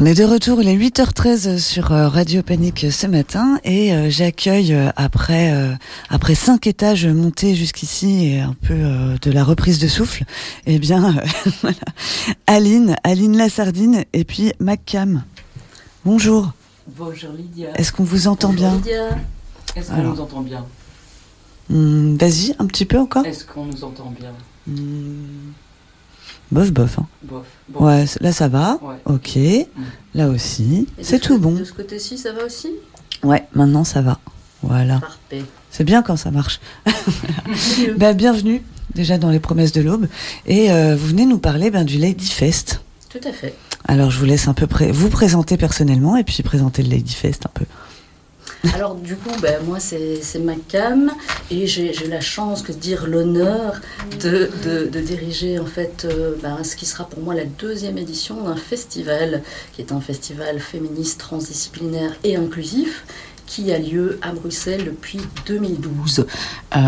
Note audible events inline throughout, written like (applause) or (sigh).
On est de retour, il est 8h13 sur euh, Radio Panique ce matin et euh, j'accueille euh, après après cinq étages montés jusqu'ici et un peu de la reprise de souffle, eh bien (laughs) voilà, Aline, Aline la sardine et puis Maccam. Bonjour. Bonjour Lydia. Est-ce qu'on vous entend bien Lydia. Est-ce qu'on nous entend bien? Hmm, Vas-y, un petit peu encore. Est-ce qu'on nous entend bien? Hmm. Bof, bof. Hein. Bof, Ouais, là ça va. Ok. Mm. Là aussi. C'est tout bon. De ce côté-ci, ça va aussi? Ouais, maintenant ça va. Voilà. Parfait. C'est bien quand ça marche. (laughs) bah, bienvenue déjà dans les promesses de l'aube. Et euh, vous venez nous parler ben, du Lady Fest. Tout à fait. Alors je vous laisse un peu vous présenter personnellement et puis présenter le Lady Fest un peu. (laughs) Alors du coup, ben, moi c'est ma cam et j'ai la chance, que dire l'honneur de, de, diriger en fait euh, ben, ce qui sera pour moi la deuxième édition d'un festival qui est un festival féministe, transdisciplinaire et inclusif qui a lieu à Bruxelles depuis 2012. Euh,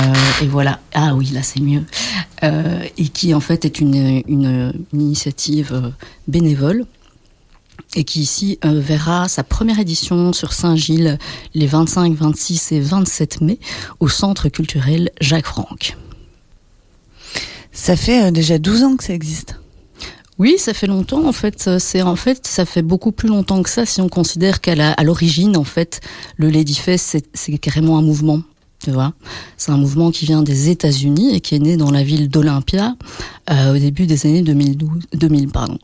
et voilà, ah oui, là c'est mieux. Euh, et qui en fait est une, une initiative bénévole et qui ici euh, verra sa première édition sur Saint-Gilles les 25, 26 et 27 mai au Centre culturel Jacques Franck. Ça fait euh, déjà 12 ans que ça existe. Oui, ça fait longtemps en fait. C'est en fait, ça fait beaucoup plus longtemps que ça si on considère qu'à l'origine en fait, le Ladyfest c'est carrément un mouvement. Tu vois, c'est un mouvement qui vient des États-Unis et qui est né dans la ville d'Olympia euh, au début des années 2012, 2000, pardon.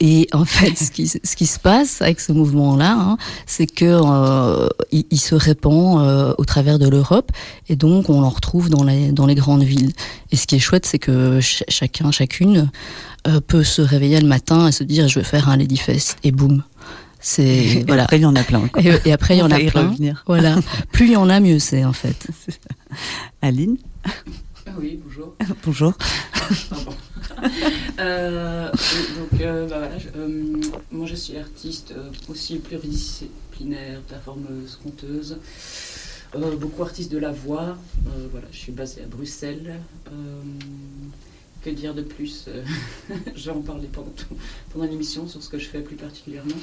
Et en (laughs) fait, ce qui, ce qui se passe avec ce mouvement-là, hein, c'est que euh, il, se répand euh, au travers de l'Europe et donc on l'en retrouve dans les dans les grandes villes. Et ce qui est chouette, c'est que chacun, chacune euh, peut se réveiller le matin et se dire je vais faire un Ladyfest et boum. C'est (laughs) voilà. Après il y en a plein. Et, après il y en a plein. (laughs) Voilà. Plus il y en a, mieux c'est en fait. (laughs) Aline? Ah oui, bonjour. bonjour. euh, donc euh, bah voilà, je, euh, moi je suis artiste euh, aussi pluridisciplinaire, performeuse, conteuse. beaucoup artiste de la voix. voilà, je suis basée à Bruxelles que dire de plus euh, (laughs) Je vais en parler pendant, pendant l'émission sur ce que je fais plus particulièrement.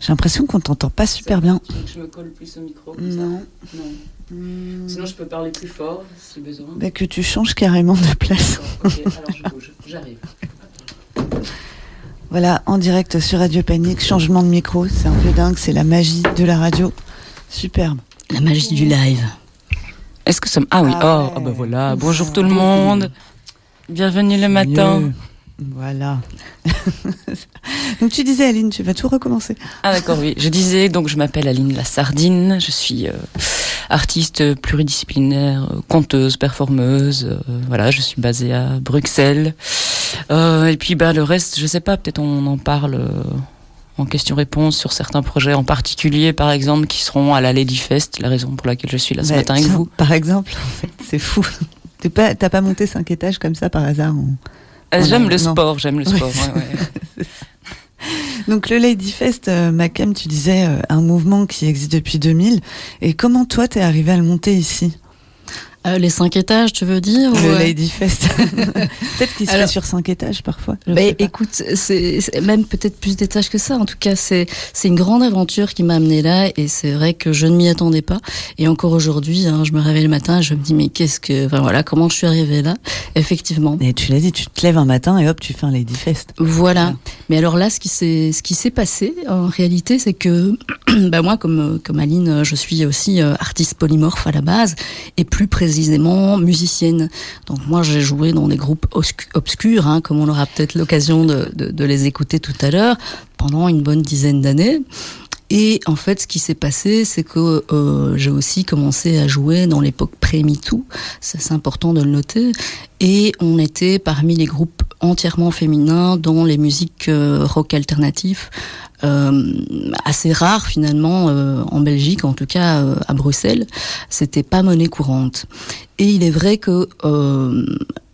J'ai l'impression qu'on t'entend pas super bien. Je me colle plus au micro. non. non. Hmm. Sinon, je peux parler plus fort si besoin. Bah, que tu changes carrément de place. alors je bouge. J'arrive. (laughs) Voilà, en direct sur Radio Panique, changement de micro, c'est un peu dingue, c'est la magie de la radio. Superbe. La magie du live. Est-ce que ça Ah oui, ah, oh, ah bah voilà. Bonjour tout le monde. Bienvenue le matin. Voilà. (laughs) donc tu disais Aline, tu vas tout recommencer. Ah d'accord, oui. Je disais donc je m'appelle Aline La Sardine, je suis euh, artiste pluridisciplinaire, euh, conteuse, performeuse. Euh, voilà, je suis basée à Bruxelles. et puis bah le reste, je sais pas, peut-être on en parle en question-réponse sur certains projets en particulier, par exemple, qui seront à la Lady Fest, la raison pour laquelle je suis là ce matin avec vous. Par exemple, en fait, c'est fou. T'as pas, pas monté cinq étages comme ça par hasard euh, J'aime le sport, j'aime le sport. (laughs) Donc le Lady Fest, euh, Macam, tu disais euh, un mouvement qui existe depuis 2000. Et comment toi t'es arrivé à le monter ici? Euh, les cinq étages, tu veux dire Le euh, Lady Fest. (laughs) peut-être qu'il se fait sur cinq étages parfois. Bah, écoute, c'est même peut-être plus d'étages que ça. En tout cas, c'est c'est une grande aventure qui m'a amené là, et c'est vrai que je ne m'y attendais pas. Et encore aujourd'hui, hein, je me réveille le matin, je me dis mais qu'est-ce que, enfin voilà, comment je suis arrivée là? Effectivement. Et tu l'as dit, tu te lèves un matin et hop, tu fais un Lady Fest. Voilà. Mais alors là, ce qui s'est ce qui s'est passé en réalité, c'est que (clears throat) bah moi, comme comme Aline, je suis aussi euh, artiste polymorphe à la base, et plus précisément précisément musicienne. Donc moi j'ai joué dans des groupes obscurs, hein, comme on aura peut-être l'occasion de, de, les écouter tout à l'heure, pendant une bonne dizaine d'années. Et en fait, ce qui s'est passé, c'est que euh, j'ai aussi commencé à jouer dans l'époque pré-MeToo, c'est important de le noter, et on était parmi les groupes entièrement féminins dans les musiques euh, rock alternatifs, euh, assez rares finalement euh, en Belgique, en tout cas euh, à Bruxelles, c'était pas monnaie courante. Et il est vrai que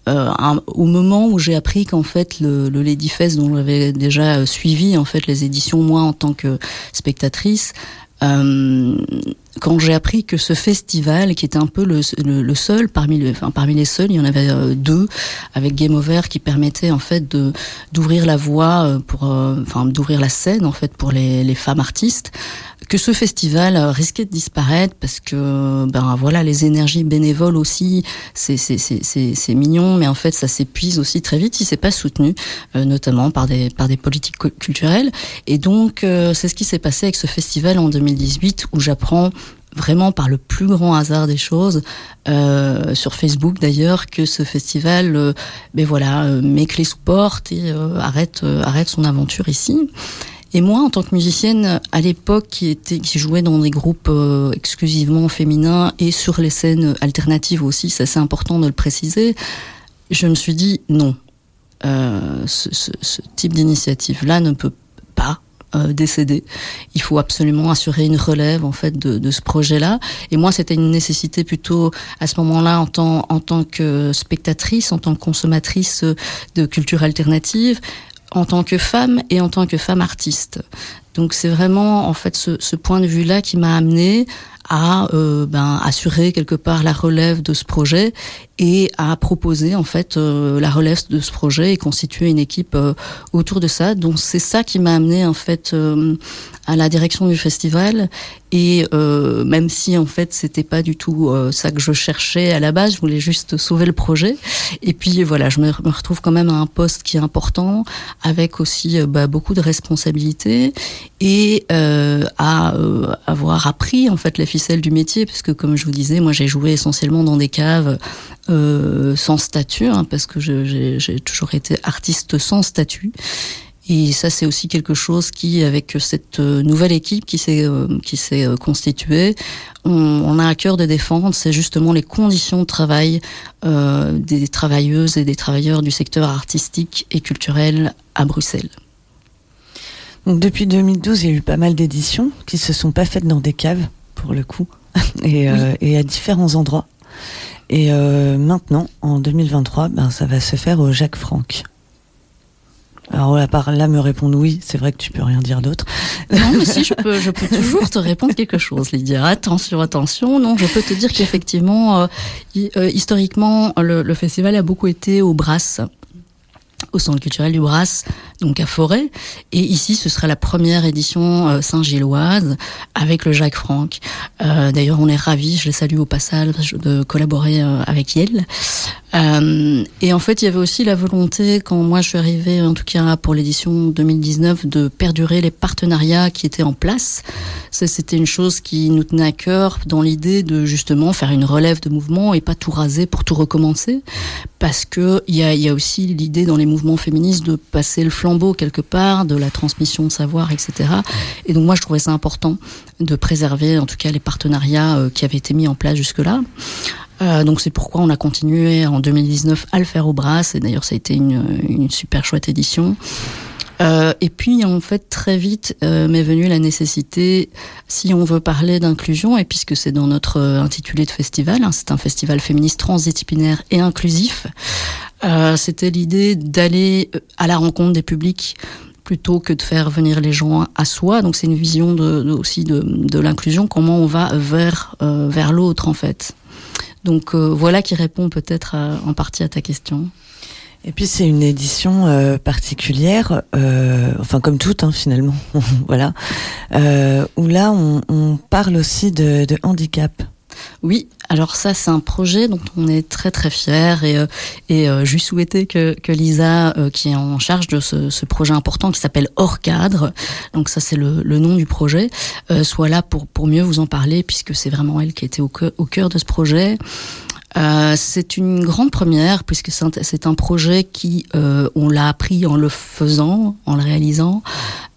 au moment où j'ai appris qu'en fait le, le Ladyfest dont j'avais déjà suivi en fait les éditions moi en tant que spectatrice quand j'ai appris que ce festival, qui était un peu le, le, seul parmi, le, enfin, parmi les seuls, il y en avait euh, deux avec Game Over qui permettait en fait de d'ouvrir la voie euh, pour, euh, enfin d'ouvrir la scène en fait pour les, les femmes artistes, que ce festival risquait de disparaître parce que ben voilà les énergies bénévoles aussi, c'est c'est c'est mignon, mais en fait ça s'épuise aussi très vite si c'est pas soutenu, notamment par des par des politiques culturelles. Et donc c'est ce qui s'est passé avec ce festival en 2018 où j'apprends vraiment par le plus grand hasard des choses euh, sur Facebook d'ailleurs que ce festival euh, ben voilà euh, met clé sous porte et euh, arrête euh, arrête son aventure ici et moi en tant que musicienne à l'époque qui était qui jouait dans des groupes exclusivement féminins et sur les scènes alternatives aussi c'est important de le préciser je me suis dit non ce, ce, ce type d'initiative là ne peut pas euh, décédé. Il faut absolument assurer une relève en fait de, de ce projet-là. Et moi, c'était une nécessité plutôt à ce moment-là en tant en tant que spectatrice, en tant que consommatrice de culture alternative, en tant que femme et en tant que femme artiste. Donc c'est vraiment en fait ce, point de vue-là qui m'a amené à euh, ben, assurer quelque part la relève de ce projet et à proposer en fait euh, la relève de ce projet et constituer une équipe euh, autour de ça. Donc c'est ça qui m'a amené en fait euh, à la direction du festival et euh, même si en fait c'était pas du tout euh, ça que je cherchais à la base, je voulais juste sauver le projet. Et puis voilà, je me, retrouve quand même à un poste qui est important, avec aussi bah, beaucoup de responsabilités et à avoir appris en fait les ficelles du métier, puisque comme je vous disais, moi j'ai joué essentiellement dans des caves euh, sans statut, hein, parce que j'ai toujours été artiste sans statut. Et ça, c'est aussi quelque chose qui, avec cette euh, nouvelle équipe qui s'est euh, qui s'est constituée, on, on, a à cœur de défendre. C'est justement les conditions de travail euh, des travailleuses et des travailleurs du secteur artistique et culturel à Bruxelles. Donc depuis 2012, il y a eu pas mal d'éditions qui se sont pas faites dans des caves, pour le coup, (laughs) et, oui. euh, et à différents endroits. Et euh, maintenant, en 2023, ben, ça va se faire au Jacques Franck. Alors là, par là, me répondre oui, c'est vrai que tu peux rien dire d'autre. Non, mais si, je peux, je peux toujours te répondre quelque chose, Lydia. Attention, attention. Non, je peux te dire qu'effectivement, euh, euh, historiquement, le, le, festival a beaucoup été au Brass au centre culturel du Brass, donc à Forêt. Et ici, ce sera la première édition euh, Saint-Gilloise avec le Jacques Franck. Euh, D'ailleurs, on est ravis, je les salue au passage, de collaborer euh, avec Yel. Et en fait, il y avait aussi la volonté, quand moi je suis arrivée, en tout cas pour l'édition 2019, de perdurer les partenariats qui étaient en place. C'était une chose qui nous tenait à cœur dans l'idée de justement faire une relève de mouvement et pas tout raser pour tout recommencer. Parce que il y a, aussi l'idée dans les mouvements féministes de passer le flambeau quelque part, de la transmission de savoir, etc. Et donc moi, je trouvais ça important de préserver, en tout cas, les partenariats euh, qui avaient été mis en place jusque-là. Euh, donc c'est pourquoi on a continué en 2019 à le faire au Brass. Et d'ailleurs, ça a été une, super chouette édition. Euh, et puis en fait très vite m'est venue la nécessité, si on veut parler d'inclusion, et puisque c'est dans notre intitulé de festival, hein, c'est un festival féministe transdisciplinaire et inclusif, euh, c'était l'idée d'aller à la rencontre des publics plutôt que de faire venir les gens à soi. Donc c'est une vision de, de, aussi de, de l'inclusion, comment on va vers, euh, vers l'autre en fait. Donc euh, voilà qui répond peut-être en partie à ta question. Et puis c'est une édition euh, particulière, euh, enfin comme toutes hein, finalement, (laughs) voilà, euh, où là on, on parle aussi de, de, handicap. Oui, alors ça c'est un projet dont on est très très fier et, euh, et euh, je lui souhaitais que, que Lisa, euh, qui est en charge de ce, projet important qui s'appelle Hors cadre, donc ça c'est le, le, nom du projet, euh, soit là pour, pour mieux vous en parler puisque c'est vraiment elle qui était au, au cœur de ce projet. Euh, c'est une grande première puisque c'est un projet qui, euh, on l'a appris en le faisant, en le réalisant.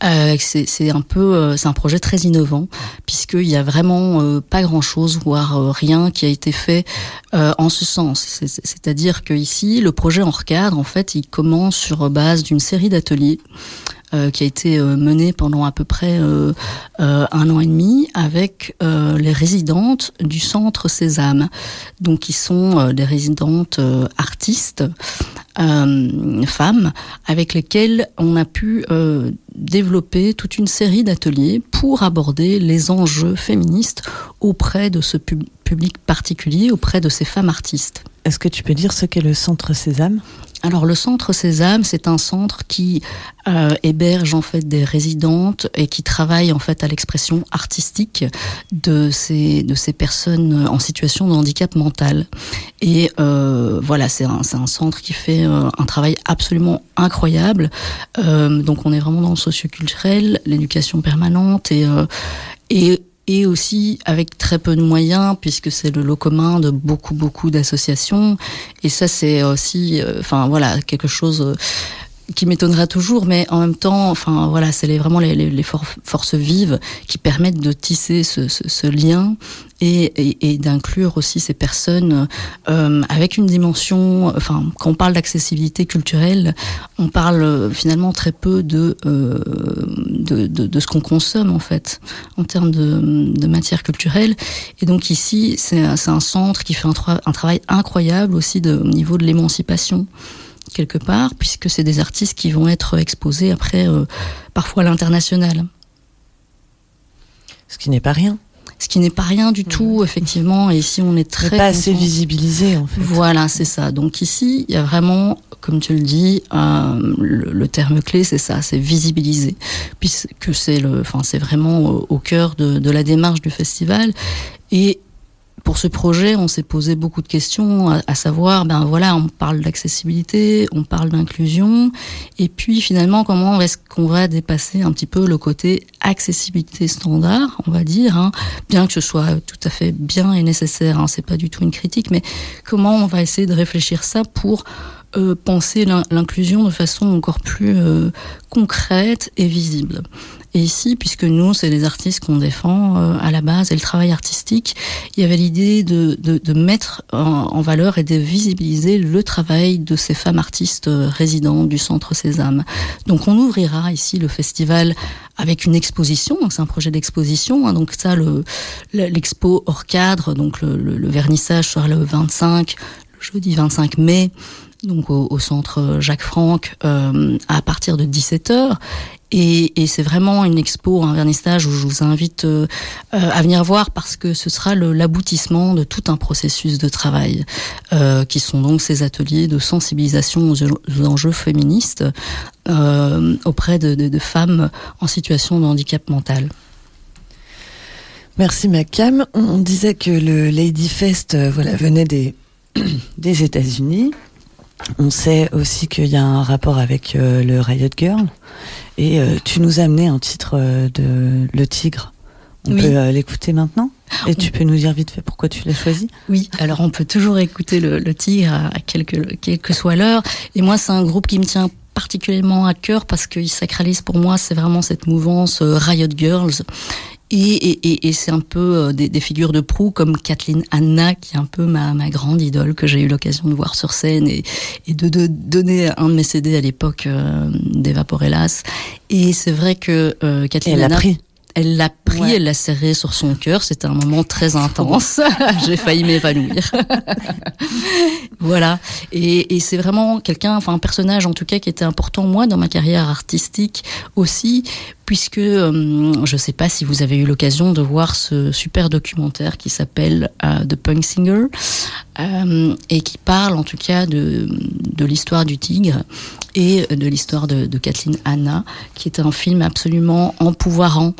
Euh, c'est un peu, euh, c'est un projet très innovant puisqu'il y a vraiment euh, pas grand chose, voire euh, rien qui a été fait en ce sens. C'est-à-dire que ici, le projet en recadre, en fait, il commence sur base d'une série d'ateliers qui a été euh, menée pendant à peu près euh, un an et demi avec les résidentes du centre Sésame, donc qui sont des résidentes artistes femmes avec lesquelles on a pu développer toute une série d'ateliers pour aborder les enjeux féministes auprès de ce public particulier, auprès de ces femmes artistes. Est-ce que tu peux dire ce qu'est le Centre Sésame? Alors le centre Sésame, c'est un centre qui euh, héberge en fait des résidentes et qui travaille en fait à l'expression artistique de ces de ces personnes en situation de handicap mental. Et euh, voilà, c'est un, un centre qui fait euh, un travail absolument incroyable. Euh, donc on est vraiment dans le socioculturel, l'éducation permanente et et et aussi avec très peu de moyens puisque c'est le lot commun de beaucoup beaucoup d'associations. Et ça c'est aussi euh, enfin voilà quelque chose euh, qui m'étonnera toujours, mais en même temps, enfin voilà, c'est vraiment les, forces vives qui permettent de tisser ce, lien et, d'inclure aussi ces personnes euh, avec une dimension. Enfin, quand on parle d'accessibilité culturelle, on parle euh, finalement très peu de euh, de, ce qu'on consomme en fait en termes de, matière culturelle. Et donc ici, c'est un centre qui fait un, travail incroyable aussi au niveau de l'émancipation quelque part, puisque c'est des artistes qui vont être exposés après, euh, parfois à l'international. Ce qui n'est pas rien. Ce qui n'est pas rien du tout, effectivement. Et ici, on est très. pas assez visibilisé, en fait. Voilà, c'est ça. Donc ici, il y a vraiment, comme tu le dis, euh, le, le, terme clé, c'est ça, c'est visibiliser, puisque c'est le, enfin, c'est vraiment au, au cœur de, de, la démarche du festival. Et pour ce projet, on s'est posé beaucoup de questions, à, savoir, ben voilà, on parle d'accessibilité, on parle d'inclusion, et puis finalement, comment est-ce qu'on va dépasser un petit peu le côté accessibilité standard, on va dire, hein, bien que ce soit tout à fait bien et nécessaire, hein, c'est pas du tout une critique, mais comment on va essayer de réfléchir ça pour euh, penser l'inclusion de façon encore plus euh, concrète et visible. Et ici, puisque nous, c'est les artistes qu'on défend euh, à la base et le travail artistique, il y avait l'idée de, de, de, mettre en, en, valeur et de visibiliser le travail de ces femmes artistes euh, résidentes du Centre Sésame. Donc on ouvrira ici le festival avec une exposition, c'est un projet d'exposition, hein, donc ça, l'expo hors cadre, donc le, le, le vernissage sera le 25, le jeudi 25 mai, donc au, au, centre Jacques Franck euh, à partir de 17h et, c'est vraiment une expo, un vernissage où je vous invite euh, à venir voir parce que ce sera l'aboutissement de tout un processus de travail euh, qui sont donc ces ateliers de sensibilisation aux, enjeux féministes euh, auprès de, femmes en situation de handicap mental. Merci Macam. On disait que le Lady Fest euh, venait des, (clears throat) des États-Unis. On sait aussi qu'il y a un rapport avec euh, le Riot Girl. Et euh, tu nous as amené un titre euh, de Le Tigre. On oui. peut l'écouter maintenant? Et tu peux nous dire vite fait pourquoi tu l'as choisi? Oui, alors on peut toujours écouter Le, le Tigre à, quelque, quelle que soit l'heure. Et moi, c'est un groupe qui me tient particulièrement à cœur parce qu'il sacralise pour moi, c'est vraiment cette mouvance Riot Girls. Et, et, et, et c'est un peu euh, des, des, figures de proue comme Kathleen Anna, qui est un peu ma, ma grande idole que j'ai eu l'occasion de voir sur scène et, et de, de, donner un de mes CD à l'époque euh, d'Evaporellas. Et c'est vrai que euh, Kathleen Anna... Pris elle l'a pris, ouais. elle l'a serré sur son cœur. C'était un moment très (laughs) intense. (laughs) J'ai failli m'évanouir. (laughs) voilà. Et, et c'est vraiment quelqu'un, enfin un personnage en tout cas qui était important moi dans ma carrière artistique aussi, puisque euh, je ne sais pas si vous avez eu l'occasion de voir ce super documentaire qui s'appelle euh, The Punk Singer euh, et qui parle en tout cas de, l'histoire du tigre et de l'histoire de, de Kathleen Anna, qui est un film absolument empouvoirant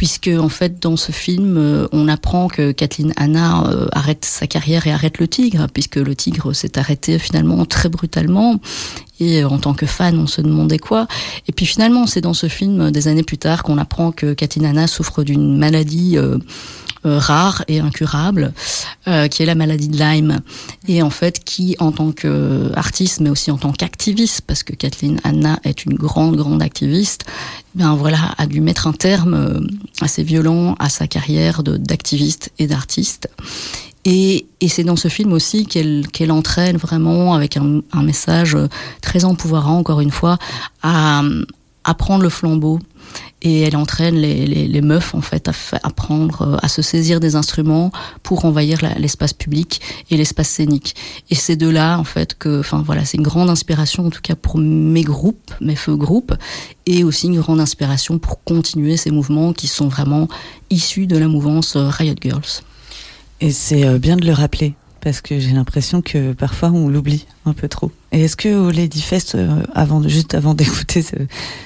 puisque en fait dans ce film euh, on apprend que Kathleen Anna euh, arrête sa carrière et arrête le tigre puisque le tigre s'est arrêté finalement très brutalement. Et euh, en tant que fan on se demandait quoi. Et puis finalement c'est dans ce film des années plus tard qu'on apprend que Kathleen Anna souffre d'une maladie euh, rare et incurable, euh, qui est la maladie de Lyme, et en fait qui, en tant qu'artiste, mais aussi en tant qu'activiste, parce que Kathleen Anna est une grande, grande activiste, ben voilà, a dû mettre un terme euh, assez violent à sa carrière d'activiste et d'artiste. Et, et c'est dans ce film aussi qu'elle qu entraîne vraiment avec un, un, message très empouvoirant, encore une fois, à, à prendre le flambeau et elle entraîne les, meufs en fait à apprendre euh, à se saisir des instruments pour envahir l'espace public et l'espace scénique. Et c'est de là en fait que, enfin voilà, c'est une grande inspiration en tout cas pour mes groupes, mes feux groupes, et aussi une grande inspiration pour continuer ces mouvements qui sont vraiment issus de la mouvance euh, Riot Girls. Et c'est euh, bien de le rappeler parce que j'ai l'impression que parfois on l'oublie un peu trop. Et est-ce que au Lady Fest, euh, avant, juste avant d'écouter ce,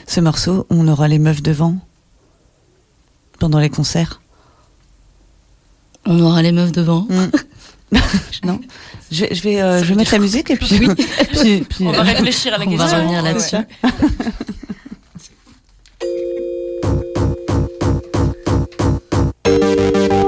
ce, morceau, on aura les meufs devant pendant les concerts? On aura les meufs devant. Mm. (laughs) non, je, je vais, euh, je vais mettre la musique et puis, oui. (laughs) puis, puis on va réfléchir à la on question. On va revenir là-dessus. Tonight (laughs)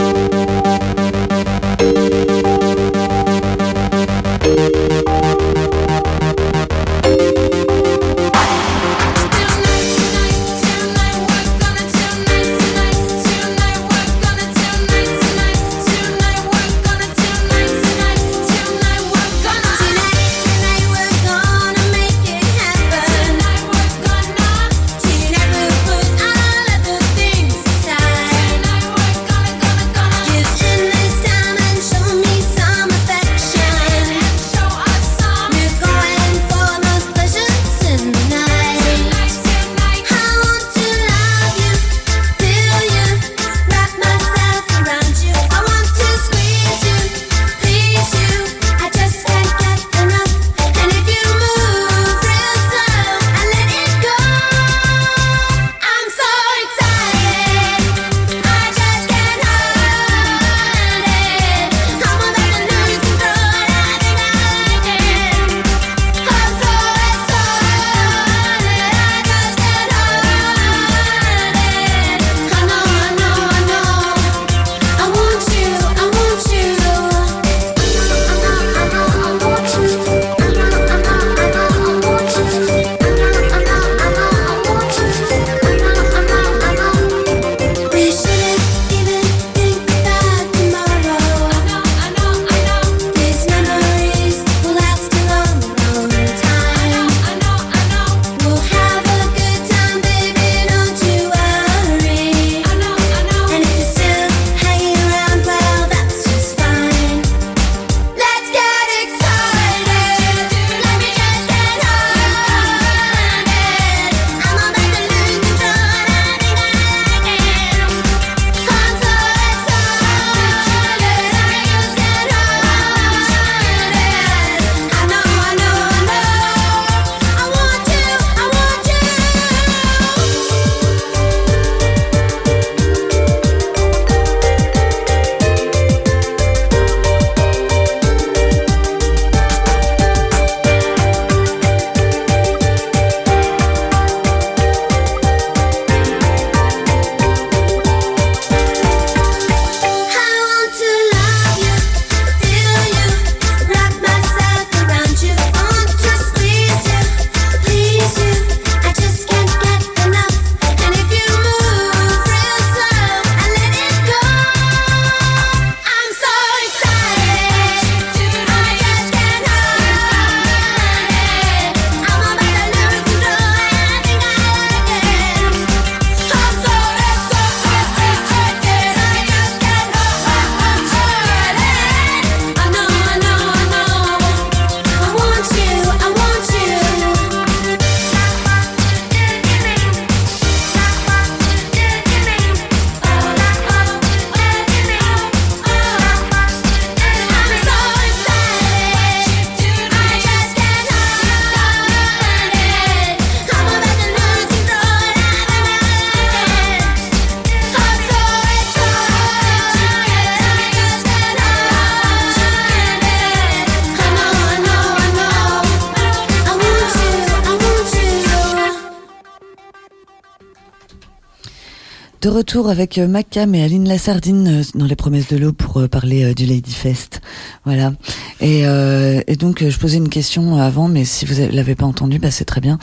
de retour avec euh, Macam et Aline Lassardine euh, dans les promesses de l'eau pour euh, parler du Lady Fest. Voilà. Et, et donc je posais une question avant, mais si vous l'avez pas entendu, bah c'est très bien.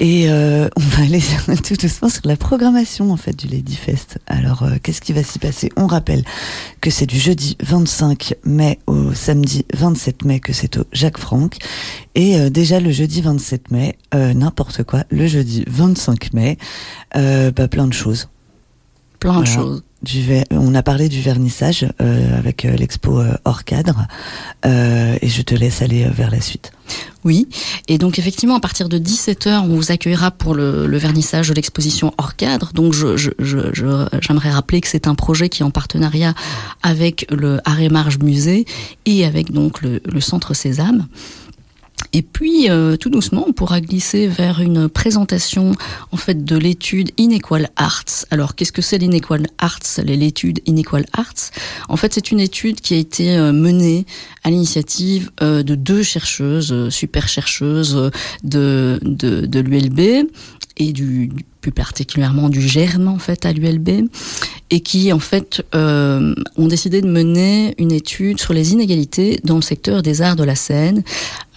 Et on va aller (laughs) tout doucement sur la programmation en fait du Lady Fest. Alors qu'est-ce qui va s'y passer? On rappelle que c'est du jeudi 25 mai au samedi 27 mai que c'est au Jacques Franck. Et déjà le jeudi 27 mai, n'importe quoi, le jeudi 25 mai, bah, plein de choses plein de choses. on a parlé du vernissage euh, avec euh, l'expo euh, hors cadre et je te laisse aller vers la suite. Oui, et donc effectivement à partir de 17h on vous accueillera pour le, vernissage de l'exposition hors cadre. Donc j'aimerais je, rappeler que c'est un projet qui est en partenariat avec le Arrêt Marge Musée et avec donc le, le Centre Sésame. Et puis, euh, tout doucement, on pourra glisser vers une présentation en fait de l'étude Inequal Arts. Alors, qu'est-ce que c'est l'Inequal Arts? L'étude Inequal Arts, en fait, c'est une étude qui a été euh, menée à l'initiative euh, de deux chercheuses, super chercheuses de, de, de l'ULB et du, plus particulièrement du GERM en fait à l'ULB et qui en fait euh, ont décidé de mener une étude sur les inégalités dans le secteur des arts de la scène.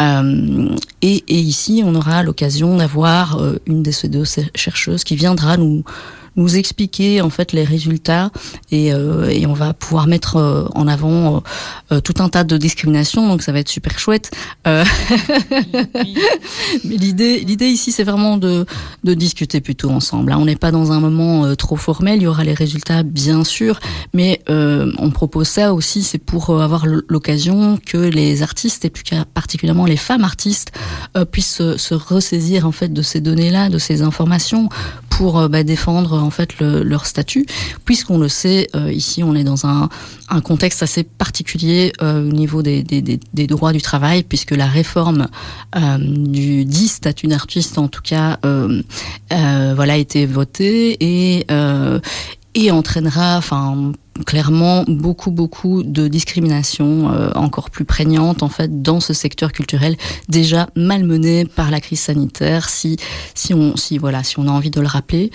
Euh, et, et, ici on aura l'occasion d'avoir euh, une de ces deux chercheuses qui viendra nous nous expliquer en fait les résultats et, euh, et on va pouvoir mettre euh, en avant euh, tout un tas de discriminations donc ça va être super chouette (laughs) mais l'idée l'idée ici c'est vraiment de, de discuter plutôt ensemble hein. on n'est pas dans un moment trop formel il y aura les résultats bien sûr mais on propose ça aussi c'est pour avoir l'occasion que les artistes et plus particulièrement les femmes artistes puissent se ressaisir en fait de ces données là de ces informations pour bah, défendre en fait leur statut, puisqu'on le sait, euh, ici on est dans un, contexte assez particulier euh, au niveau des, droits du travail, puisque la réforme euh, du dit statut d'artiste, en tout cas, voilà, a été votée et et entraînera, enfin clairement beaucoup beaucoup de discrimination euh, encore plus prégnante en fait dans ce secteur culturel déjà malmené par la crise sanitaire si si on si voilà si on a envie de le rappeler.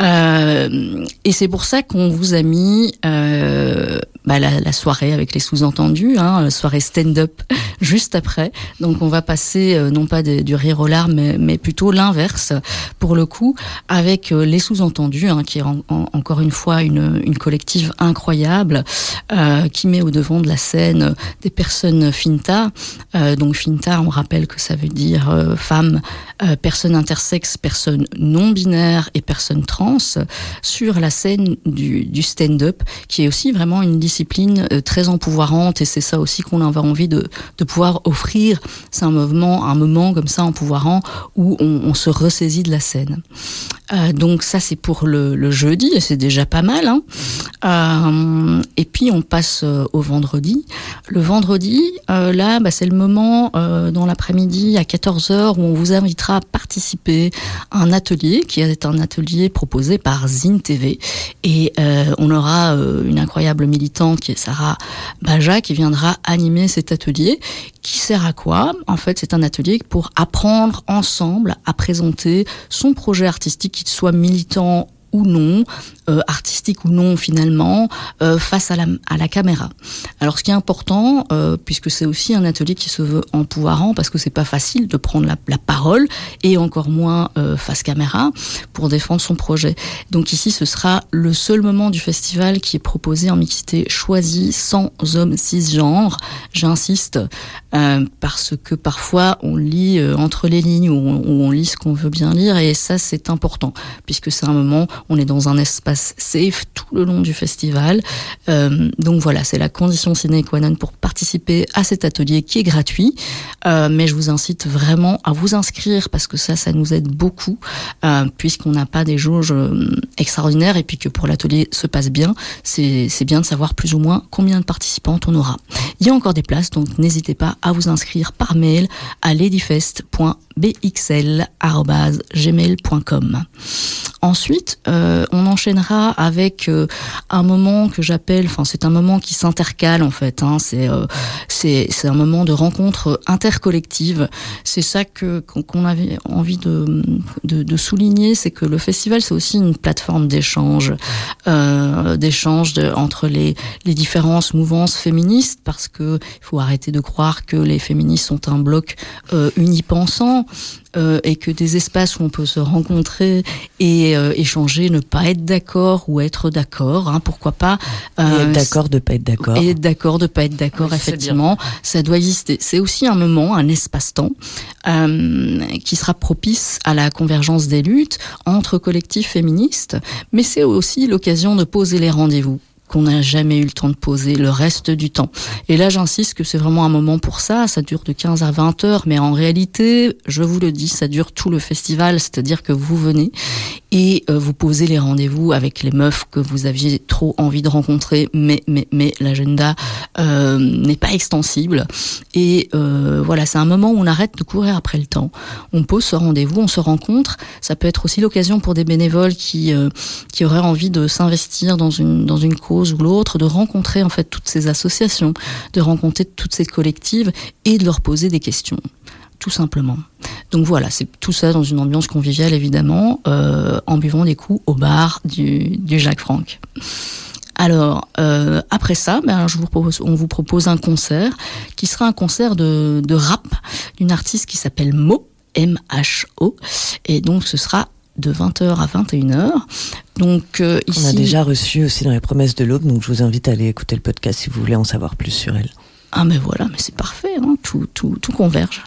Euh, et c'est pour ça qu'on vous a mis euh, bah, la, la, soirée avec les sous-entendus hein, soirée stand-up (laughs) juste après. Donc on va passer euh, non pas du rire aux larmes mais, mais plutôt l'inverse pour le coup avec euh, les sous-entendus hein, qui est en, en, encore une fois une, une collective incroyable incroyable euh, qui met au devant de la scène des personnes finta. Euh, donc finta, on rappelle que ça veut dire euh, femme, euh, personne intersexe, personne non binaire et personne trans sur la scène du, du stand-up, qui est aussi vraiment une discipline très empouvoirante et c'est ça aussi qu'on avait envie de, pouvoir offrir. C'est un mouvement, un moment comme ça empouvoirant où on, se ressaisit de la scène. Donc ça c'est pour le, le jeudi et c'est déjà pas mal. Hein. Euh, et puis on passe euh, au vendredi. Le vendredi, euh, là, bah, c'est le moment dans l'après-midi à 14h où on vous invitera à participer à un atelier qui est un atelier proposé par Zine TV. Et on aura une incroyable militante qui est Sarah Baja qui viendra animer cet atelier qui sert à quoi? En fait, c'est un atelier pour apprendre ensemble à présenter son projet artistique, qu'il soit militant ou non, euh, artistique ou non finalement, euh, face à la, caméra. Alors ce qui est important, euh, puisque c'est aussi un atelier qui se veut empouvoirant, parce que c'est pas facile de prendre la, parole, et encore moins face caméra, pour défendre son projet. Donc ici, ce sera le seul moment du festival qui est proposé en mixité choisie, sans hommes cisgenres, j'insiste, parce que parfois on lit entre les lignes, ou on, on lit ce qu'on veut bien lire, et ça c'est important, puisque c'est un moment on est dans un espace safe tout le long du festival. Euh, donc voilà, c'est la condition sine qua non pour participer à cet atelier qui est gratuit. Euh, mais je vous incite vraiment à vous inscrire parce que ça, ça nous aide beaucoup euh, puisqu'on n'a pas des jauges extraordinaires et puis que pour l'atelier se passe bien, c'est bien de savoir plus ou moins combien de participantes on aura. Il y a encore des places, donc n'hésitez pas à vous inscrire par mail à ladyfest.bxl.gmail.com. Ensuite, on enchaînera avec euh, un moment que j'appelle, enfin c'est un moment qui s'intercale en fait. Hein, c'est euh, c'est un moment de rencontre intercollective. C'est ça que qu'on avait envie de de, de souligner, c'est que le festival c'est aussi une plateforme d'échange, euh, d'échange entre les les différentes mouvances féministes, parce que il faut arrêter de croire que les féministes sont un bloc euh, unipensant euh, et que des espaces où on peut se rencontrer et euh, échanger, ne pas être d'accord ou être d'accord, hein, pourquoi pas. Euh, être d'accord de pas être d'accord. Et être d'accord de pas être d'accord, effectivement, ça doit exister. C'est aussi un moment, un espace-temps euh, qui sera propice à la convergence des luttes entre collectifs féministes, mais c'est aussi l'occasion de poser les rendez-vous qu'on n'a jamais eu le temps de poser le reste du temps. Et là, j'insiste que c'est vraiment un moment pour ça. Ça dure de 15 à 20 heures, mais en réalité, je vous le dis, ça dure tout le festival. C'est-à-dire que vous venez et euh, vous posez les rendez-vous avec les meufs que vous aviez trop envie de rencontrer, mais mais mais l'agenda euh, n'est pas extensible. Et euh, voilà, c'est un moment où on arrête de courir après le temps. On pose ce rendez-vous, on se rencontre. Ça peut être aussi l'occasion pour des bénévoles qui euh, qui auraient envie de s'investir dans une dans une cause ou l'autre, de rencontrer en fait toutes ces associations, de rencontrer toutes ces collectives et de leur poser des questions tout simplement. Donc voilà, c'est tout ça dans une ambiance conviviale évidemment, euh, en buvant des coups au bar du, du Jacques Franck. Alors euh, après ça, ben, je vous propose, on vous propose un concert qui sera un concert de, de rap d'une artiste qui s'appelle Mo. M-H-O et donc ce sera de 20h à 21h. Donc euh, ici, on a déjà reçu aussi dans les promesses de l'aube, donc je vous invite à aller écouter le podcast si vous voulez en savoir plus sur elle. Ah mais voilà, mais c'est parfait, hein, tout, tout, tout converge.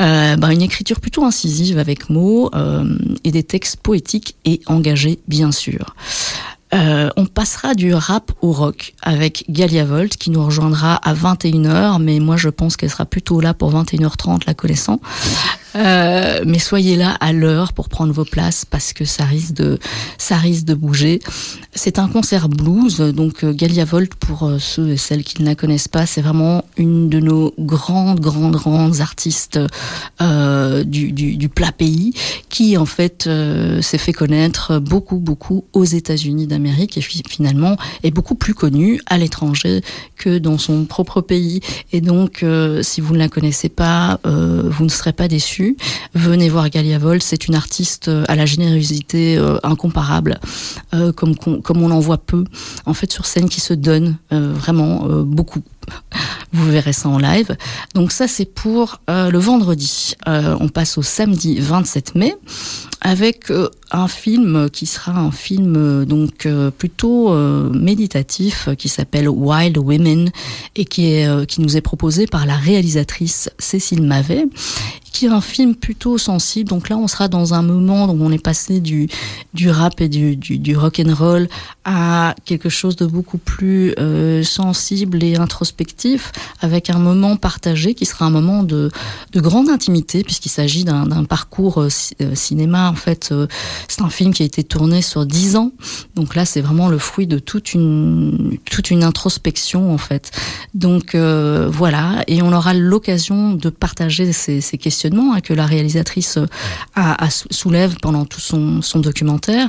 Euh, bah, une écriture plutôt incisive avec mots euh, et des textes poétiques et engagés bien sûr. Euh, on passera du rap au rock avec Galia Volt qui nous rejoindra à 21h, mais moi je pense qu'elle sera plutôt là pour 21h30 la connaissant. Euh, mais soyez là à l'heure pour prendre vos places parce que ça risque de, ça risque de bouger. C'est un concert blues, donc euh, Galia Volt pour euh, ceux et celles qui ne la connaissent pas, c'est vraiment une de nos grandes, grandes, grandes artistes euh, du, du, du, plat pays qui en fait euh, s'est fait connaître beaucoup, beaucoup aux États-Unis d'Amérique et finalement est beaucoup plus connue à l'étranger que dans son propre pays. Et donc, si vous ne la connaissez pas, vous ne serez pas Venez voir Galia Vol, c'est une artiste euh, à la générosité euh, incomparable, euh, comme, comme on en voit peu, en fait, sur scène qui se donne vraiment beaucoup. (laughs) Vous verrez ça en live. Donc ça, c'est pour euh, le vendredi. Euh, on passe au samedi 27 mai avec euh, un film qui sera un film donc plutôt méditatif qui s'appelle Wild Women et qui est qui nous est proposé par la réalisatrice Cécile Mavet qui est un film plutôt sensible. Donc là, on sera dans un moment où on est passé du, du rap et du, du, rock and roll à quelque chose de beaucoup plus sensible et introspectif, avec un moment partagé qui sera un moment de, de grande intimité, puisqu'il s'agit d'un parcours euh, cinéma. En fait, euh, c'est un film qui a été tourné sur dix ans. Donc là, c'est vraiment le fruit de toute une, introspection, en fait. Donc euh, voilà, et on aura l'occasion de partager ces, questions Hein, que la réalisatrice euh, soulève pendant tout son, documentaire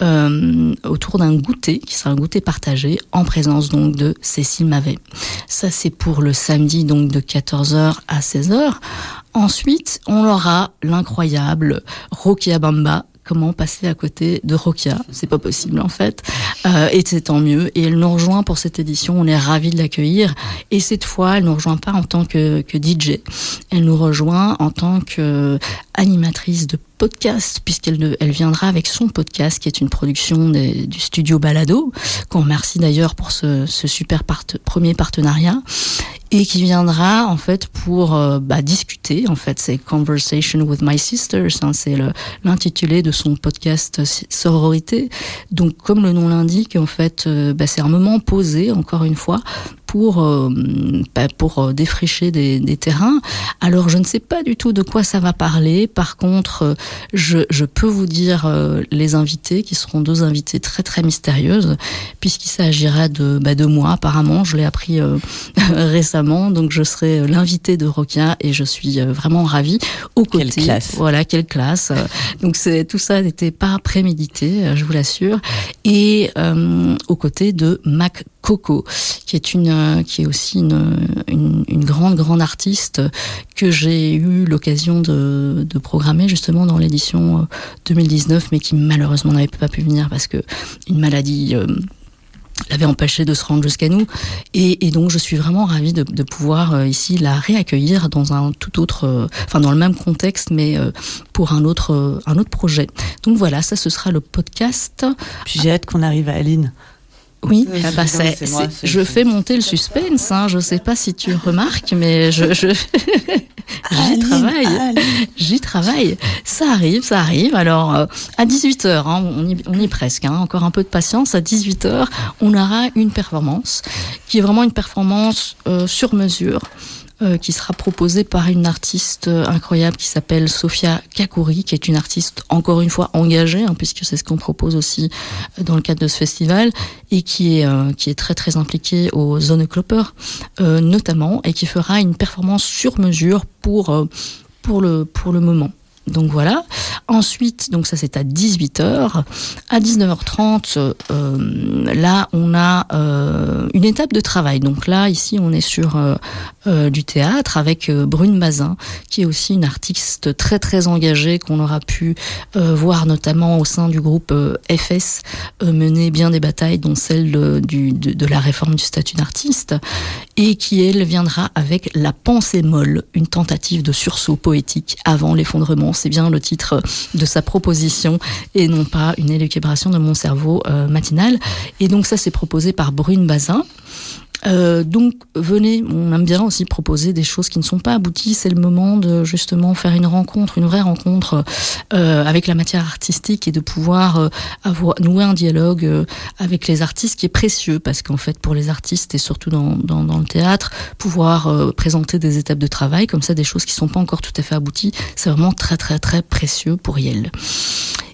euh, autour d'un goûter qui sera un goûter partagé en présence donc de Cécile Mavet. Ça c'est pour le samedi donc de 14h à 16h. Ensuite, on aura l'incroyable Rocky Abamba comment passer à côté de Rokia? C'est pas possible en fait. Euh, et c'est tant mieux. Et elle nous rejoint pour cette édition. On est ravis de l'accueillir. Et cette fois, elle nous rejoint pas en tant que, que DJ. Elle nous rejoint en tant que animatrice de podcast, puisqu'elle elle viendra avec son podcast, qui est une production du studio Balado, qu'on remercie d'ailleurs pour ce, ce super part premier partenariat, et qui viendra en fait pour euh, bah, discuter. En fait, c'est Conversation with My Sisters, hein, c'est l'intitulé de son podcast Sororité. Donc, comme le nom l'indique, en fait, euh, bah, c'est un moment posé, encore une fois, pour, bah, pour défricher des, des, terrains. Alors je ne sais pas du tout de quoi ça va parler. Par contre, je, je peux vous dire les invités, qui seront deux invités très très mystérieuses, puisqu'il s'agira de, bah, de moi apparemment. Je l'ai appris (laughs) récemment, donc je serai l'invité de Rokia et je suis vraiment ravie. Au côté, quelle classe. Voilà, quelle classe. donc c'est tout ça n'était pas prémédité, je vous l'assure. Et euh, aux côtés de Mac Coco, qui est une, qui est aussi une, une, une grande grande artiste que j'ai eu l'occasion de, de, programmer justement dans l'édition 2019, mais qui malheureusement n'avait pas pu venir parce que une maladie euh, l'avait empêché de se rendre jusqu'à nous. Et, donc, je suis vraiment ravie de, de pouvoir euh, ici la réaccueillir dans un tout autre, euh, enfin dans le même contexte, mais euh, pour un autre, un autre projet. Donc voilà, ça, ce sera le podcast. J'ai hâte qu'on arrive à Aline. Oui, oui bah, moi, je fais monter le suspense. Hein. Je sais pas si tu remarques, mais je, je... (laughs) j'y travaille. J'y travaille. Ça arrive, ça arrive. Alors, euh, à 18h, hein, on, y, on y est presque, hein, encore un peu de patience. À 18h, on aura une performance qui est vraiment une performance euh, sur mesure. Euh, qui sera proposée par une artiste euh, incroyable qui s'appelle Sofia Kakouri, qui est une artiste encore une fois engagée, hein, puisque c'est ce qu'on propose aussi euh, dans le cadre de ce festival, et qui est euh, qui est très très impliquée aux Zone Clopper euh, notamment, et qui fera une performance sur mesure pour pour le pour le moment. Donc voilà. Ensuite, donc ça c'est à 18h. À 19h30, euh, là on a euh, une étape de travail. Donc là, ici on est sur euh, du théâtre avec Brune Bazin, qui est aussi une artiste très très engagée qu'on aura pu voir notamment au sein du groupe FS mener bien des batailles, dont celle de la réforme du statut d'artiste, et qui elle viendra avec La pensée molle, une tentative de sursaut poétique avant l'effondrement c'est bien le titre de sa proposition et non pas une élucubration de mon cerveau euh, matinal. Et donc ça c'est proposé par Brune Bazin. Euh, donc venez, on aime bien aussi proposer des choses qui ne sont pas abouties. C'est le moment de justement faire une rencontre, une vraie rencontre euh, avec la matière artistique et de pouvoir euh, avoir nouer un dialogue avec les artistes qui est précieux parce qu'en fait pour les artistes et surtout dans, dans, le théâtre, pouvoir présenter des étapes de travail comme ça, des choses qui sont pas encore tout à fait abouties, c'est vraiment très très très précieux pour Yel.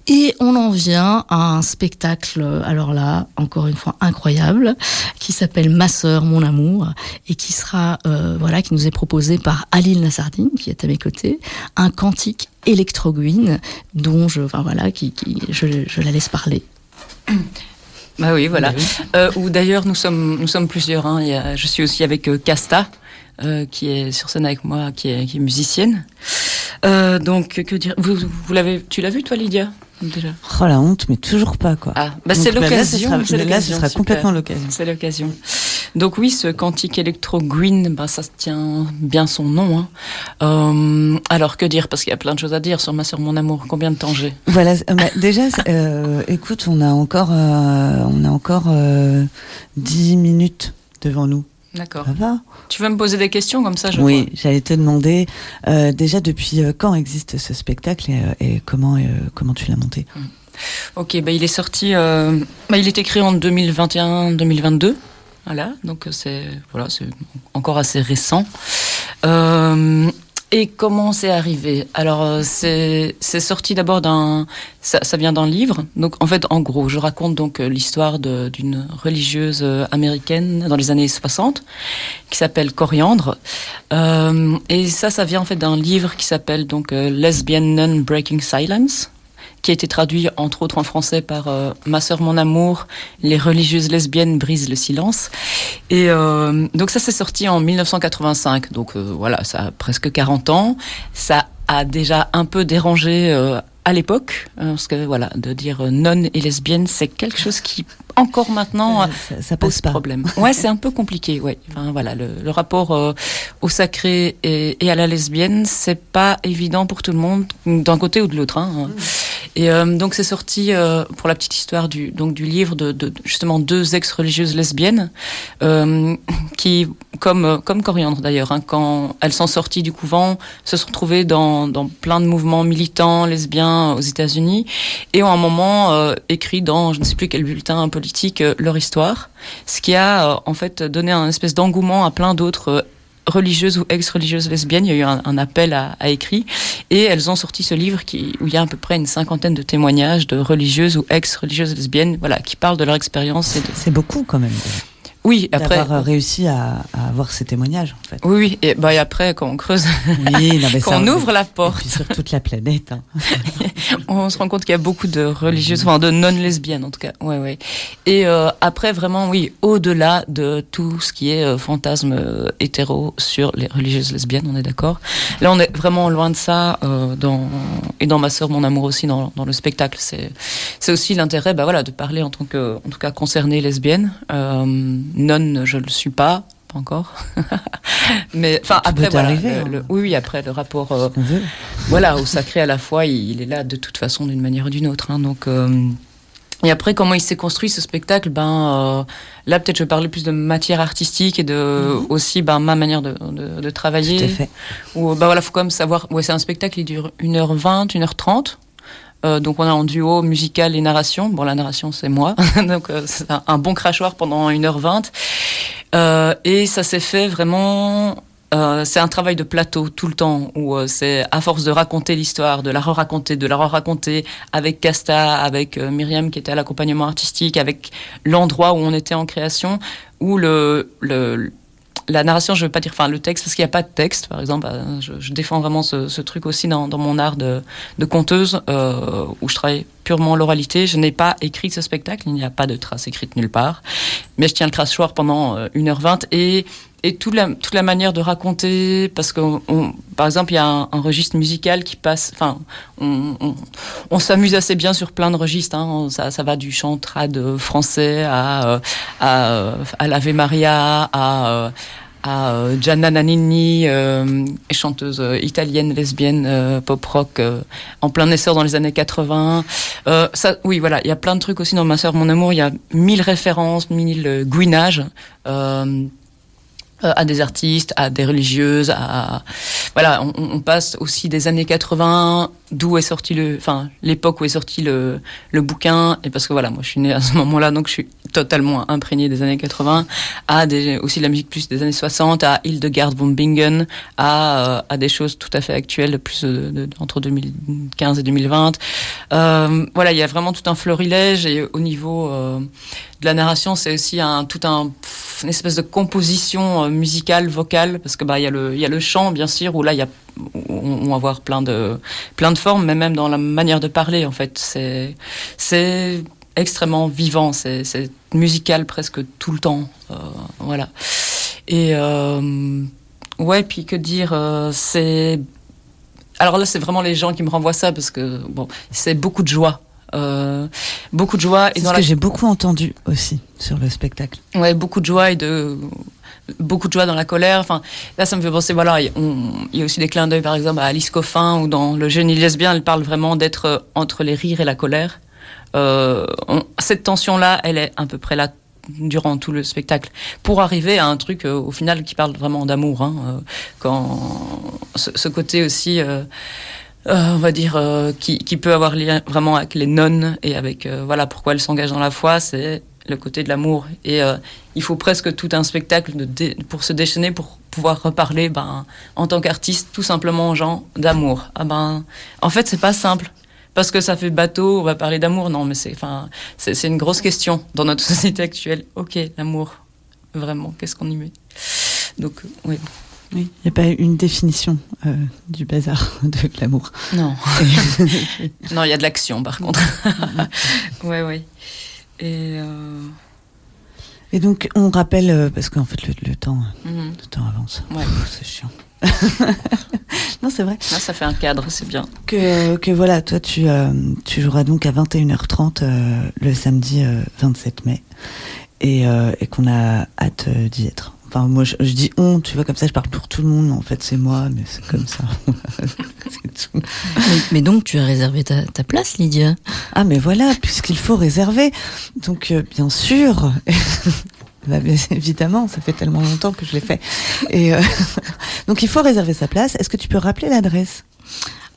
Et on en vient à un spectacle, alors là, encore une fois incroyable, qui s'appelle Ma sœur, mon amour, et qui sera, euh, voilà, qui nous est proposé par Aline Lassardine, qui est à mes côtés, un cantique électroguine, dont je, enfin voilà, qui, qui je, je la laisse parler. (coughs) Bah oui, voilà. Oui. Euh, ou d'ailleurs, nous sommes, nous sommes plusieurs. Hein. Il y a, je suis aussi avec euh, Casta, euh, qui est sur scène avec moi, qui est, qui est musicienne. Euh, donc, que dire vous, vous l'avez, tu l'as vu toi, Lydia? Déjà Oh la honte, mais toujours pas quoi. Ah, bah c'est l'occasion. Là, ce sera, ce sera complètement l'occasion. C'est l'occasion. Donc oui, ce cantique électro green, bah ça tient bien son nom. Hein. Euh, alors que dire? Parce qu'il y a plein de choses à dire sur ma sœur, mon amour. Combien de temps j'ai? Voilà. Bah, déjà, euh, écoute, on a encore, euh, on a encore euh, dix minutes devant nous. D'accord. Tu veux me poser des questions comme ça je Oui, j'allais te demander euh, déjà depuis euh, quand existe ce spectacle et, euh, et comment, comment tu l'as monté? Mmh. Ok, bah, il est sorti, euh, bah, il est écrit en 2021-2022. Voilà, donc c'est voilà, encore assez récent. Euh, et comment c'est arrivé Alors euh, c'est sorti d'abord d'un ça, vient d'un livre. Donc en fait en gros, je raconte donc l'histoire d'une religieuse américaine dans les années 60 qui s'appelle Coriandre. Euh, et ça ça vient en fait d'un livre qui s'appelle donc euh, Lesbian Nun Breaking Silence qui a été traduit entre autres en français par euh, Ma sœur, mon amour, les religieuses lesbiennes brisent le silence. Et euh, donc ça s'est sorti en 1985, donc euh, voilà, ça a presque 40 ans. Ça a déjà un peu dérangé euh, à l'époque, parce que voilà, de dire nonne et lesbienne, c'est quelque chose qui encore maintenant ça, ça, ça pose pas. problème. Ouais, c'est un peu compliqué. Ouais, enfin, voilà, le, le rapport euh, au sacré et, et, à la lesbienne, c'est pas évident pour tout le monde, d'un côté ou de l'autre. Hein. Mmh. Et donc c'est sorti pour la petite histoire du donc du livre de, justement deux ex-religieuses lesbiennes qui comme comme Coriandre d'ailleurs hein, quand elles sont sorties du couvent se sont retrouvées dans dans plein de mouvements militants lesbiens aux États-Unis et ont un moment écrit dans je ne sais plus quel bulletin politique leur histoire, ce qui a en fait donné un espèce d'engouement à plein d'autres religieuses ou ex-religieuses lesbiennes. Il y a eu un, appel à, à, écrit et elles ont sorti ce livre qui, où il y a à peu près une cinquantaine de témoignages de religieuses ou ex-religieuses lesbiennes, voilà, qui parlent de leur expérience. C'est beaucoup quand même. Oui, après. D'avoir réussi à, à, avoir ces témoignages, en fait. Oui, oui. Et, bah, et après, quand on creuse, oui, non, mais (laughs) quand on ouvre la porte. Et sur toute la planète. Hein. (laughs) on se rend compte qu'il y a beaucoup de religieuses, enfin, de non-lesbiennes, en tout cas. Ouais, ouais. Et euh, après, vraiment, oui, au-delà de tout ce qui est euh, fantasme euh, hétéro sur les religieuses lesbiennes, on est d'accord. Là, on est vraiment loin de ça, euh, dans, et dans Ma sœur, mon amour aussi, dans, dans le spectacle. C'est, c'est aussi l'intérêt, bah voilà, de parler en tant que, en tout cas, concernée lesbienne. Euh, non, je le suis pas, pas encore. (laughs) Mais enfin après voilà, le, hein. le, oui, oui, après le rapport, euh, voilà, au sacré à la fois, il, il est là de toute façon d'une manière ou d'une autre. Hein, donc euh, et après, comment il s'est construit ce spectacle? Ben euh, là, peut-être je vais parler plus de matière artistique et de mm -hmm. aussi ben ma manière de, de, de travailler. Tout à fait. Ou ben voilà, faut quand même savoir. Ouais, c'est un spectacle, il dure 1h20, 1h30. Euh, donc on a en duo musical et narration. Bon, la narration c'est moi, (laughs) donc euh, c'est un, bon crachoir pendant 1h20. Euh, et ça s'est fait vraiment. C'est un travail de plateau tout le temps où c'est à force de raconter l'histoire, de la re-raconter, de la re-raconter avec Casta, avec Myriam qui était à l'accompagnement artistique, avec l'endroit où on était en création, où le, le la narration, je ne veux pas dire, enfin le texte, parce qu'il n'y a pas de texte, par exemple. Je, je défends vraiment ce, truc aussi dans, mon art de, conteuse, euh, où je travaille purement l'oralité. Je n'ai pas écrit ce spectacle, il n'y a pas de trace écrite nulle part. Mais je tiens le crachoir pendant 1h20 et, et toute, la, manière de raconter, parce que, par exemple, il y a un, registre musical qui passe, enfin, on, s'amuse assez bien sur plein de registres. Hein, ça, va du chant trad français à, à, à l'Ave Maria, à à Gianna Nannini, euh, chanteuse italienne, lesbienne, euh, pop rock, euh, en plein essor dans les années 80. ça, oui, voilà, il y a plein de trucs aussi dans Ma sœur, mon amour. Il y a mille références, mille gouinages à des artistes, à des religieuses, à voilà, on, on passe aussi des années 80, d'où est sorti le, enfin l'époque où est sorti le, le bouquin, et parce que voilà, moi je suis née à ce moment-là, donc je suis totalement imprégné des années 80, à des, aussi la musique plus des années 60, à Hildegard von Bingen, à, à des choses tout à fait actuelles, plus de, de, entre 2015 et 2020. Euh, voilà, il y a vraiment tout un florilège, et au niveau euh, de la narration, c'est aussi un tout un une espèce de composition euh, musicale, vocale, parce que bah il y a le il y a le chant bien sûr où là il y a on, va avoir plein de plein de formes, mais même dans la manière de parler en fait c'est c'est extrêmement vivant, c'est musical presque tout le temps, euh, voilà. Et euh, ouais, puis que dire, euh, c'est alors là c'est vraiment les gens qui me renvoient ça parce que bon c'est beaucoup de joie euh, beaucoup de joie. C'est ce que j'ai beaucoup entendu aussi sur le spectacle. Ouais, beaucoup de joie et de beaucoup de joie dans la colère. Enfin, là, ça me fait penser. Voilà, il y a aussi des clins d'œil, par exemple, à Alice Coffin ou dans Le génie lesbien, elle parle vraiment d'être entre les rires et la colère. Euh, on, cette tension-là, elle est à peu près là durant tout le spectacle pour arriver à un truc euh, au final qui parle vraiment d'amour hein, euh, quand ce, côté aussi on va dire, qui, peut avoir lien vraiment avec les nonnes et avec voilà pourquoi elles s'engagent dans la foi, c'est le côté de l'amour. Et il faut presque tout un spectacle pour se déchaîner, pour pouvoir reparler, ben, en tant qu'artiste, tout simplement aux gens d'amour. Ah ben, en fait, c'est pas simple. Parce que ça fait bateau, on va parler d'amour. Non, mais c'est, enfin, c'est une grosse question dans notre (laughs) société actuelle. Ok, l'amour, vraiment, qu'est-ce qu'on y met? Donc, oui. Oui, il n'y a pas une définition euh, du bazar (laughs) de l'amour. Non. (laughs) non, il y a de l'action par contre. ouais, ouais. Et, euh... Et donc, on rappelle, euh, parce qu'en fait, le, le temps, mm -hmm. le temps avance. Ouais. C'est chiant. (laughs) non, c'est vrai. Là, ça fait un cadre, c'est bien. Que, que voilà, toi, tu, euh, tu joueras donc à 21h30 le samedi 27 mai et, et qu'on a hâte d'y être Enfin, moi, je, dis on, tu vois, comme ça, je parle pour tout le monde. En fait, c'est moi, mais c'est comme ça. (laughs) c'est tout. Mais, donc, tu as réservé ta, place, Lydia? Ah, mais voilà, puisqu'il faut réserver. Donc, euh, bien sûr. (laughs) Bah, (laughs) évidemment, ça fait tellement longtemps que je l'ai fait. Et euh, (laughs) donc, il faut réserver sa place. Est-ce que tu peux rappeler l'adresse?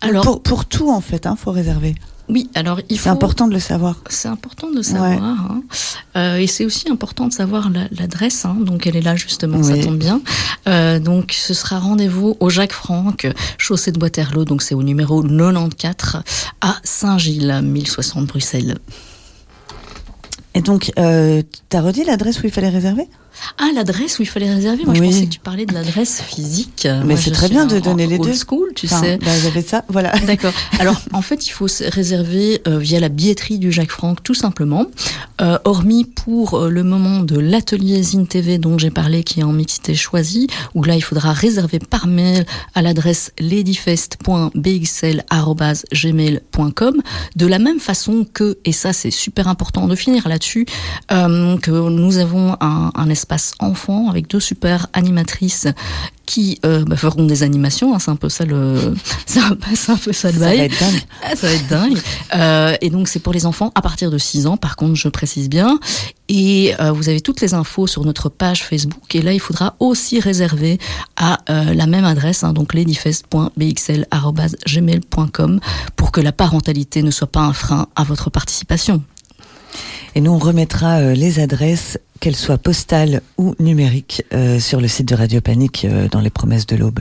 Alors, pour, pour tout, en fait, il hein, faut réserver. Oui, alors il faut. C'est important de le savoir. C'est important de le savoir. Hein. Euh, et c'est aussi important de savoir l'adresse. Hein. donc elle est là justement, ça tombe bien. Euh, donc ce sera rendez-vous au Jacques Franck, chaussée de Waterloo. Donc c'est au numéro 94 à Saint-Gilles, 1060 Bruxelles. Et donc, euh, t'as redit l'adresse où il fallait réserver? Ah, l'adresse où il fallait réserver. Moi, je pensais que tu parlais de l'adresse physique. Mais c'est très bien de donner les deux. school, tu sais. Bah, J'avais ça, voilà. (laughs) D'accord. Alors, en fait, il faut réserver euh, via la billetterie du Jacques Franck, tout simplement. Euh, hormis pour euh, le moment de l'atelier Zine TV dont j'ai parlé, qui est en mixité choisie, où là, il faudra réserver par mail à l'adresse ladyfest.bxl.gmail.com de la même façon que, et ça, c'est super important de finir là-dessus, que nous avons un, un espace enfant avec deux super animatrices qui euh, bah, feront des animations. Hein, c'est un peu ça le, (laughs) c'est un, peu ça le bail. Ça va être dingue. (laughs) Ah, ça va être dingue. Euh, et donc c'est pour les enfants à partir de 6 ans. Par contre, je précise bien. Et euh, vous avez toutes les infos sur notre page Facebook. Et là, il faudra aussi réserver à la même adresse, hein, donc ladyfest.bxl@gmail.com, pour que la parentalité ne soit pas un frein à votre participation. Et nous, on remettra les adresses, qu'elles soient postales ou numériques, euh, sur le site de Radio Panique euh, dans les promesses de l'aube.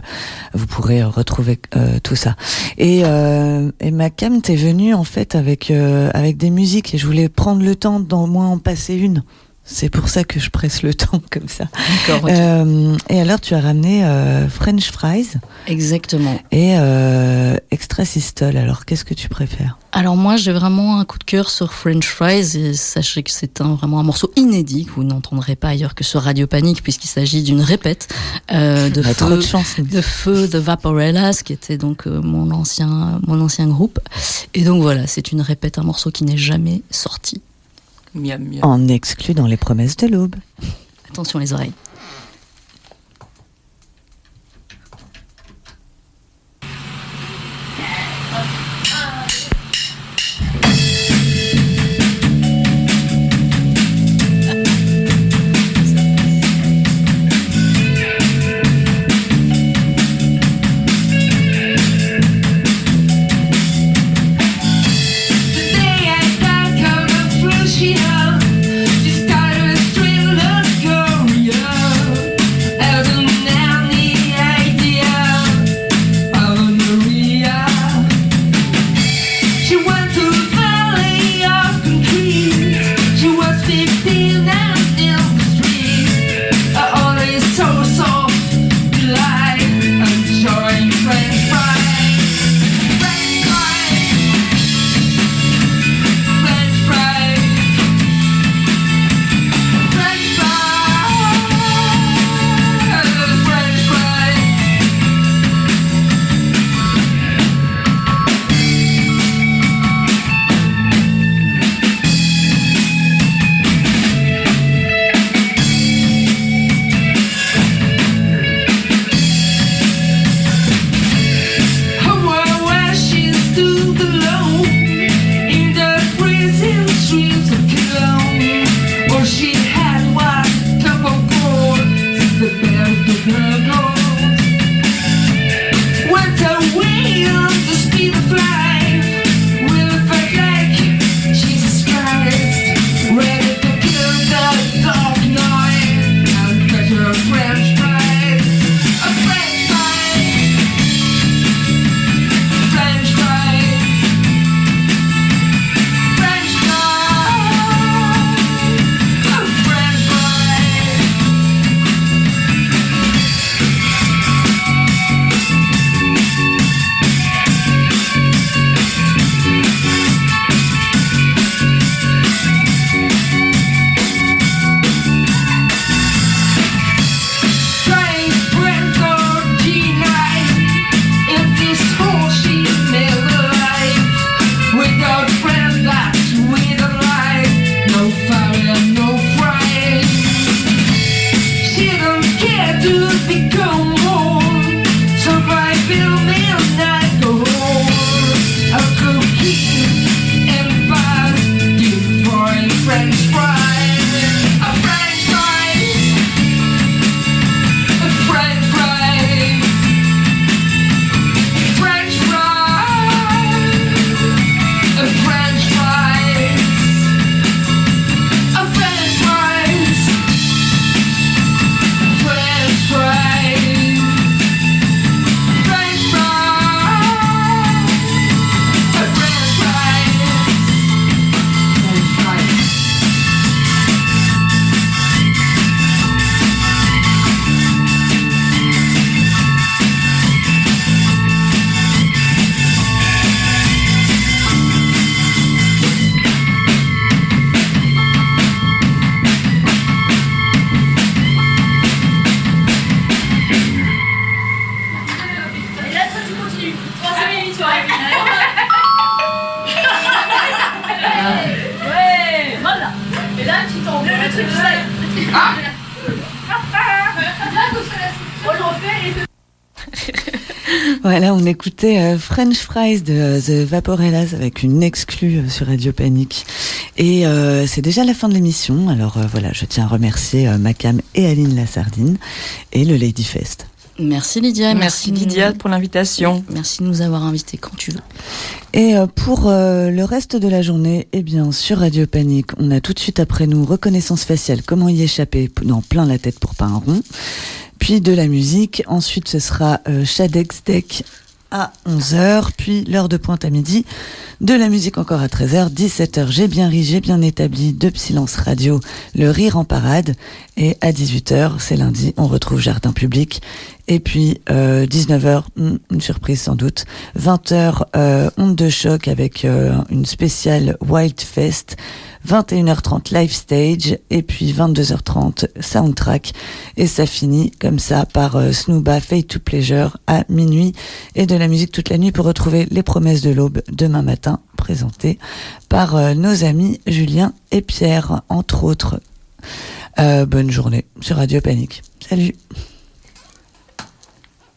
Vous pourrez retrouver tout ça. Et, et ma cam, t'es venue en fait avec avec des musiques et je voulais prendre le temps d'en moins en passer une. C'est pour ça que je presse le (laughs) temps comme ça. Euh, et alors, tu as ramené euh, French fries. Exactement. Et euh, extra systole. Alors, qu'est-ce que tu préfères? Alors moi, j'ai vraiment un coup de cœur sur French fries. Et sachez que c'est un, vraiment un morceau inédit que vous n'entendrez pas ailleurs que sur Radio Panique, puisqu'il s'agit d'une répète euh, (laughs) de, feu, de, chance, de feu de Vaporellas, qui était donc mon ancien mon ancien groupe. Et donc voilà, c'est une répète, un morceau qui n'est jamais sorti. En exclut dans les promesses de l'aube. Attention les oreilles. (laughs) Voilà, on écoutait French Fries de The Vaporellas avec une exclue sur Radio Panique. Et c'est déjà la fin de l'émission. Alors voilà, je tiens à remercier Macam et Aline Lassardine et le Lady Fest. Merci Lydia. Merci, Lydia pour l'invitation. Merci de nous avoir invités quand tu veux. Et euh, pour euh, le reste de la journée, eh bien sur Radio Panique, on a tout de suite après nous reconnaissance faciale, comment y échapper, non plein la tête pour pas un rond. Puis de la musique. Ensuite, ce sera euh, Shadex Deck à 11h, puis l'heure de pointe à midi, de la musique encore à 13h, 17h, j'ai bien ri, j'ai bien établi, de Silence Radio, le rire en parade, et à 18h, c'est lundi, on retrouve Jardin Public, et puis euh, 19h, hmm, une surprise sans doute, 20h, euh, Onde de choc avec euh, une spéciale Wild Fest, 21h30 live stage. Et puis 22h30 soundtrack. Et ça finit comme ça par euh, Snooba Fade to Pleasure à minuit. Et de la musique toute la nuit pour retrouver les promesses de l'aube demain matin présentées par euh, nos amis Julien et Pierre entre autres. Euh, bonne journée sur Radio Panique. Salut